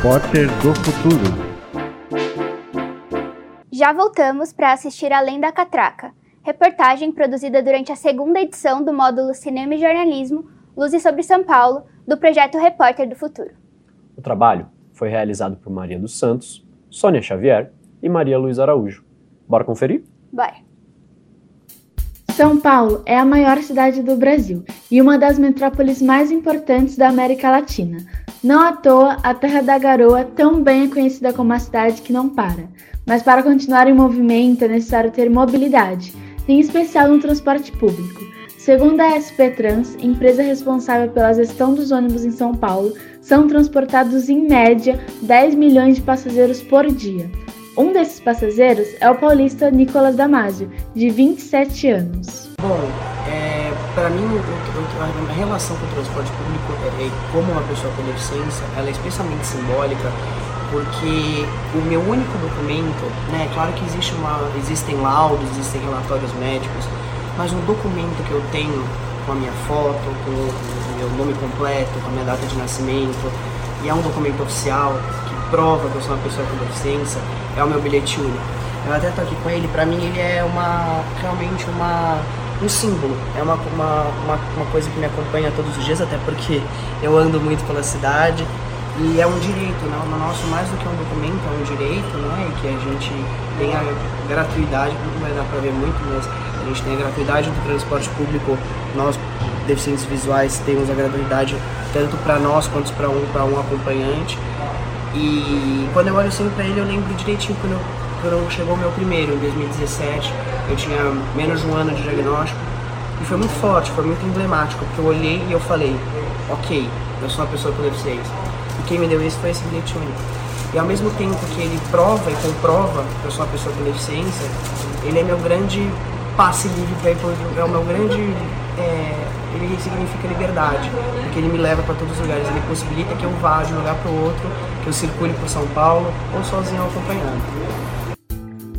Repórter do Futuro. Já voltamos para assistir Além da Catraca, reportagem produzida durante a segunda edição do módulo Cinema e Jornalismo Luzes sobre São Paulo, do projeto Repórter do Futuro. O trabalho foi realizado por Maria dos Santos, Sônia Xavier e Maria Luiz Araújo. Bora conferir? Bora! São Paulo é a maior cidade do Brasil e uma das metrópoles mais importantes da América Latina. Não à toa, a Terra da Garoa também é conhecida como a cidade que não para. Mas para continuar em movimento é necessário ter mobilidade, em especial no transporte público. Segundo a SP Trans, empresa responsável pela gestão dos ônibus em São Paulo, são transportados em média 10 milhões de passageiros por dia. Um desses passageiros é o paulista Nicolas Damasio, de 27 anos. Bom, para mim a relação com o transporte público, é, é, como uma pessoa com deficiência, ela é especialmente simbólica porque o meu único documento, né, claro que existe uma, existem laudos, existem relatórios médicos, mas um documento que eu tenho com a minha foto, com o meu nome completo, com a minha data de nascimento, e é um documento oficial que prova que eu sou uma pessoa com deficiência, é o meu bilhete único. Eu até tô aqui com ele, pra mim ele é uma realmente uma um símbolo, é uma, uma, uma, uma coisa que me acompanha todos os dias, até porque eu ando muito pela cidade e é um direito, né? O nosso, mais do que um documento, é um direito, né? E que a gente tem a gratuidade, não vai dar para ver muito, mas a gente tem a gratuidade do transporte público. Nós, deficientes visuais, temos a gratuidade tanto para nós quanto para um, um acompanhante. E quando eu olho assim para ele, eu lembro direitinho quando, eu, quando chegou o meu primeiro, em 2017. Eu tinha menos de um ano de diagnóstico. E foi muito forte, foi muito emblemático, porque eu olhei e eu falei, ok, eu sou uma pessoa com deficiência e quem me deu isso foi esse bilhete único. E ao mesmo tempo que ele prova e comprova que eu sou uma pessoa com deficiência, ele é meu grande passe livre para ir é o meu grande. É, ele significa liberdade, porque ele me leva para todos os lugares, ele possibilita que eu vá de um lugar para o outro, que eu circule por São Paulo, ou sozinho acompanhando.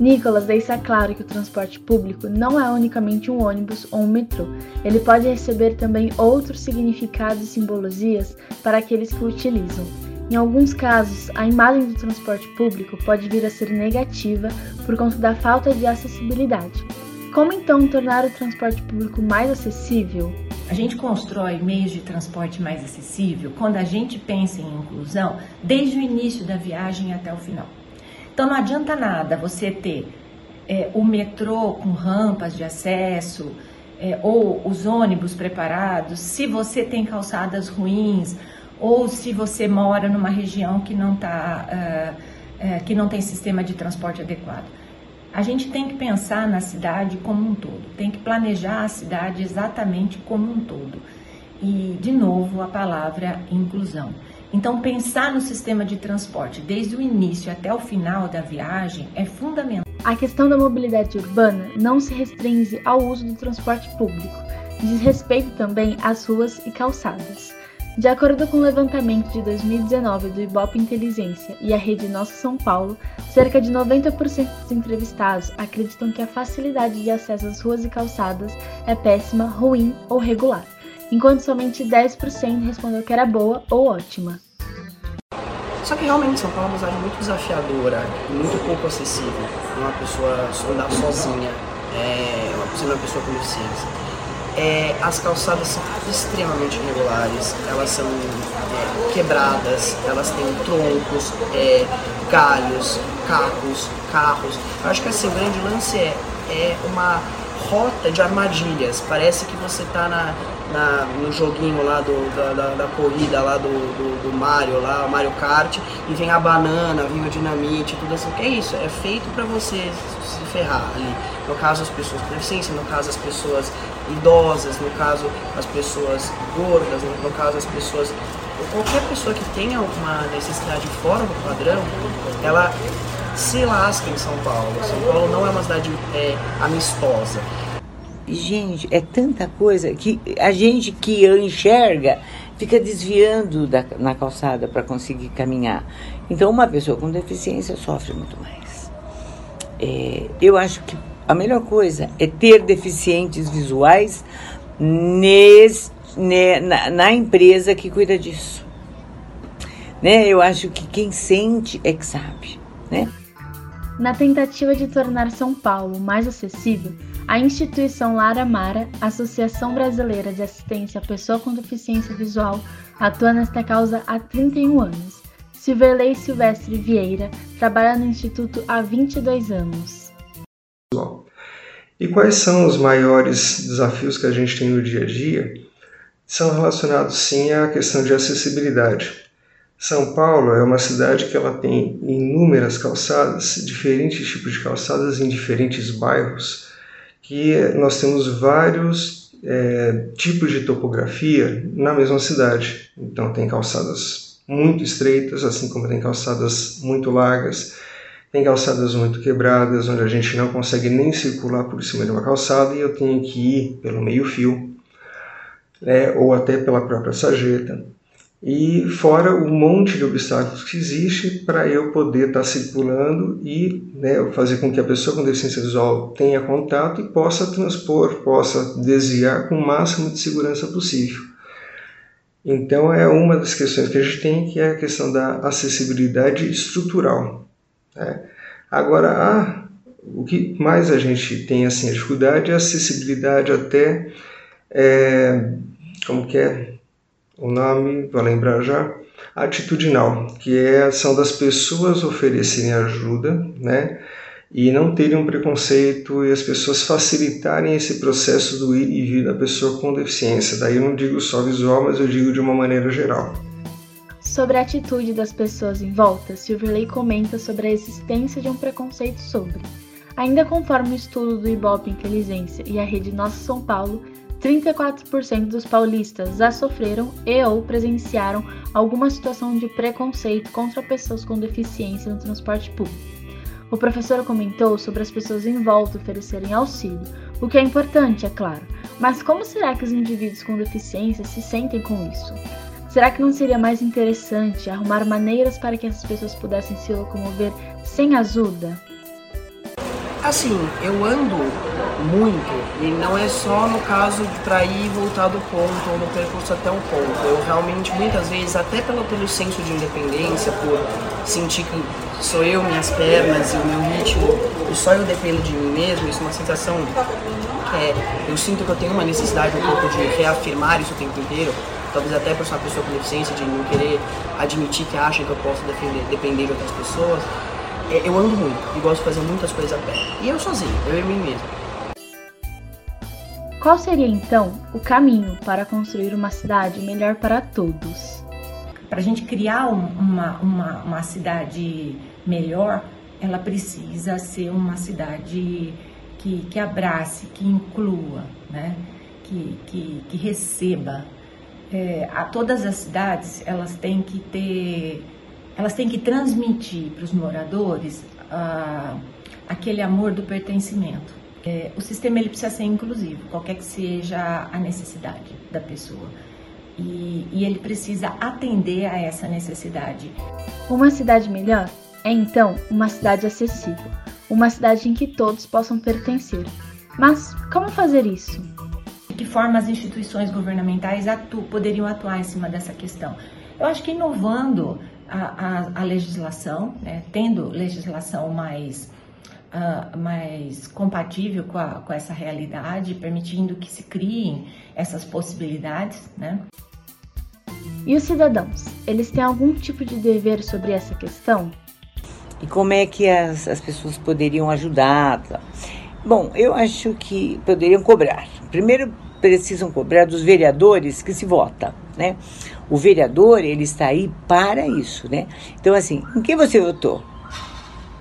Nicolas deixa claro que o transporte público não é unicamente um ônibus ou um metrô. Ele pode receber também outros significados e simbologias para aqueles que o utilizam. Em alguns casos, a imagem do transporte público pode vir a ser negativa por conta da falta de acessibilidade. Como então tornar o transporte público mais acessível? A gente constrói meios de transporte mais acessível quando a gente pensa em inclusão desde o início da viagem até o final. Então não adianta nada você ter é, o metrô com rampas de acesso é, ou os ônibus preparados se você tem calçadas ruins ou se você mora numa região que não, tá, uh, uh, que não tem sistema de transporte adequado. A gente tem que pensar na cidade como um todo, tem que planejar a cidade exatamente como um todo. E, de novo, a palavra inclusão. Então, pensar no sistema de transporte desde o início até o final da viagem é fundamental. A questão da mobilidade urbana não se restringe ao uso do transporte público, diz respeito também às ruas e calçadas. De acordo com o levantamento de 2019 do Ibope Inteligência e a rede Nossa São Paulo, cerca de 90% dos entrevistados acreditam que a facilidade de acesso às ruas e calçadas é péssima, ruim ou regular enquanto somente 10% respondeu que era boa ou ótima. Só que realmente São Paulo é uma cidade muito desafiadora muito pouco acessível para uma pessoa andar sozinha, é, uma pessoa com deficiência. É, as calçadas são extremamente irregulares, elas são é, quebradas, elas têm troncos, é, galhos, cacos, carros. Eu acho que assim, o grande lance é, é uma rota de armadilhas. Parece que você está na, na, no joguinho lá do, da, da, da corrida lá do, do, do, Mario, lá, Mario Kart, e vem a banana, vem o dinamite, tudo assim. Que é isso, é feito para você se ferrar ali. No caso, as pessoas com deficiência, no caso, as pessoas idosas, no caso, as pessoas gordas, no, no caso, as pessoas. Qualquer pessoa que tenha uma necessidade fora do padrão, ela se lasca em São Paulo. São Paulo não é uma cidade é, amistosa. Gente, é tanta coisa que a gente que enxerga fica desviando da, na calçada para conseguir caminhar. Então, uma pessoa com deficiência sofre muito mais. É, eu acho que a melhor coisa é ter deficientes visuais ne, na, na empresa que cuida disso. né? Eu acho que quem sente é que sabe, né? Na tentativa de tornar São Paulo mais acessível, a instituição Lara Mara, Associação Brasileira de Assistência à Pessoa com Deficiência Visual, atua nesta causa há 31 anos. Silverley Silvestre Vieira trabalha no Instituto há 22 anos. E quais são os maiores desafios que a gente tem no dia a dia? São relacionados sim à questão de acessibilidade. São Paulo é uma cidade que ela tem inúmeras calçadas, diferentes tipos de calçadas em diferentes bairros, que nós temos vários é, tipos de topografia na mesma cidade. Então tem calçadas muito estreitas, assim como tem calçadas muito largas, tem calçadas muito quebradas, onde a gente não consegue nem circular por cima de uma calçada e eu tenho que ir pelo meio fio, né, ou até pela própria sarjeta e fora o monte de obstáculos que existe para eu poder estar tá circulando e né, fazer com que a pessoa com deficiência visual tenha contato e possa transpor, possa desviar com o máximo de segurança possível. Então é uma das questões que a gente tem que é a questão da acessibilidade estrutural. Né? Agora, ah, o que mais a gente tem assim a dificuldade é a acessibilidade até é, como que é o nome, vou lembrar já, atitudinal, que é a ação das pessoas oferecerem ajuda, né? E não terem um preconceito e as pessoas facilitarem esse processo do ir e vir da pessoa com deficiência. Daí eu não digo só visual, mas eu digo de uma maneira geral. Sobre a atitude das pessoas em volta, Silverley comenta sobre a existência de um preconceito sobre. Ainda conforme o estudo do Ibope Inteligência e a rede Nossa São Paulo, 34% dos paulistas já sofreram e ou presenciaram alguma situação de preconceito contra pessoas com deficiência no transporte público. O professor comentou sobre as pessoas em volta oferecerem auxílio, o que é importante, é claro, mas como será que os indivíduos com deficiência se sentem com isso? Será que não seria mais interessante arrumar maneiras para que essas pessoas pudessem se locomover sem ajuda? Assim, eu ando muito e não é só no caso de para ir e voltar do ponto ou no percurso até o ponto. Eu realmente, muitas vezes, até pelo, pelo senso de independência, por sentir que sou eu, minhas pernas e o meu ritmo e só eu dependo de mim mesmo, isso é uma sensação é, eu sinto que eu tenho uma necessidade um pouco de reafirmar isso o tempo inteiro, talvez até por ser uma pessoa com deficiência, de não querer admitir que acha que eu posso defender, depender de outras pessoas. É, eu ando muito e gosto de fazer muitas coisas a pé. E eu sozinho, eu e mim mesmo. Qual seria então o caminho para construir uma cidade melhor para todos? Para a gente criar uma, uma, uma cidade melhor, ela precisa ser uma cidade que, que abrace, que inclua, né? que, que, que receba. É, a todas as cidades elas têm que ter elas têm que transmitir para os moradores ah, aquele amor do pertencimento. É, o sistema ele precisa ser inclusivo, qualquer que seja a necessidade da pessoa. E, e ele precisa atender a essa necessidade. Uma cidade melhor é então uma cidade acessível, uma cidade em que todos possam pertencer. Mas como fazer isso? De que forma as instituições governamentais atu poderiam atuar em cima dessa questão? Eu acho que inovando a, a, a legislação, né, tendo legislação mais, uh, mais compatível com, a, com essa realidade, permitindo que se criem essas possibilidades. Né? E os cidadãos, eles têm algum tipo de dever sobre essa questão? E como é que as, as pessoas poderiam ajudar? Bom, eu acho que poderiam cobrar. Primeiro, precisam cobrar dos vereadores que se vota, né? O vereador, ele está aí para isso, né? Então, assim, em quem você votou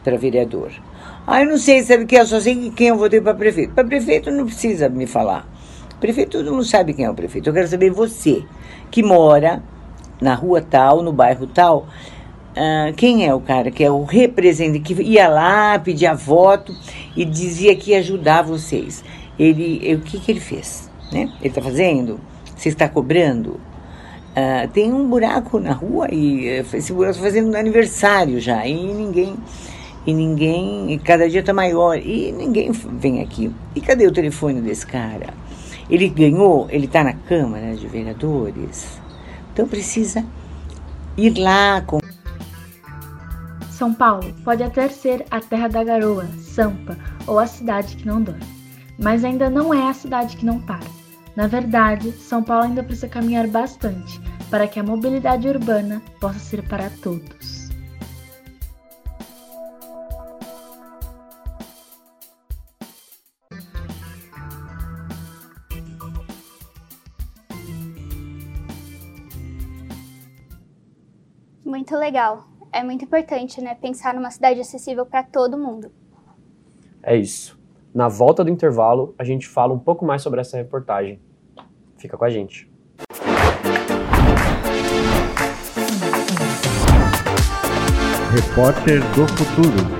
para vereador? Ah, eu não sei, sabe que eu só sei quem eu votei para prefeito. Para prefeito não precisa me falar. Prefeito todo mundo sabe quem é o prefeito. Eu quero saber você, que mora na rua tal, no bairro tal, Uh, quem é o cara que é o representante, que ia lá, pedia voto e dizia que ia ajudar vocês. Ele, o que, que ele fez? Né? Ele está fazendo? Você está cobrando? Uh, tem um buraco na rua e eh, esse buraco está fazendo aniversário já e ninguém e ninguém e cada dia está maior e ninguém vem aqui e cadê o telefone desse cara ele ganhou ele está na câmara de vereadores então precisa ir lá com São Paulo pode até ser a terra da garoa, Sampa ou a cidade que não dorme, mas ainda não é a cidade que não para. Na verdade, São Paulo ainda precisa caminhar bastante para que a mobilidade urbana possa ser para todos. Muito legal. É muito importante, né, pensar numa cidade acessível para todo mundo. É isso. Na volta do intervalo, a gente fala um pouco mais sobre essa reportagem. Fica com a gente. Repórter do Futuro.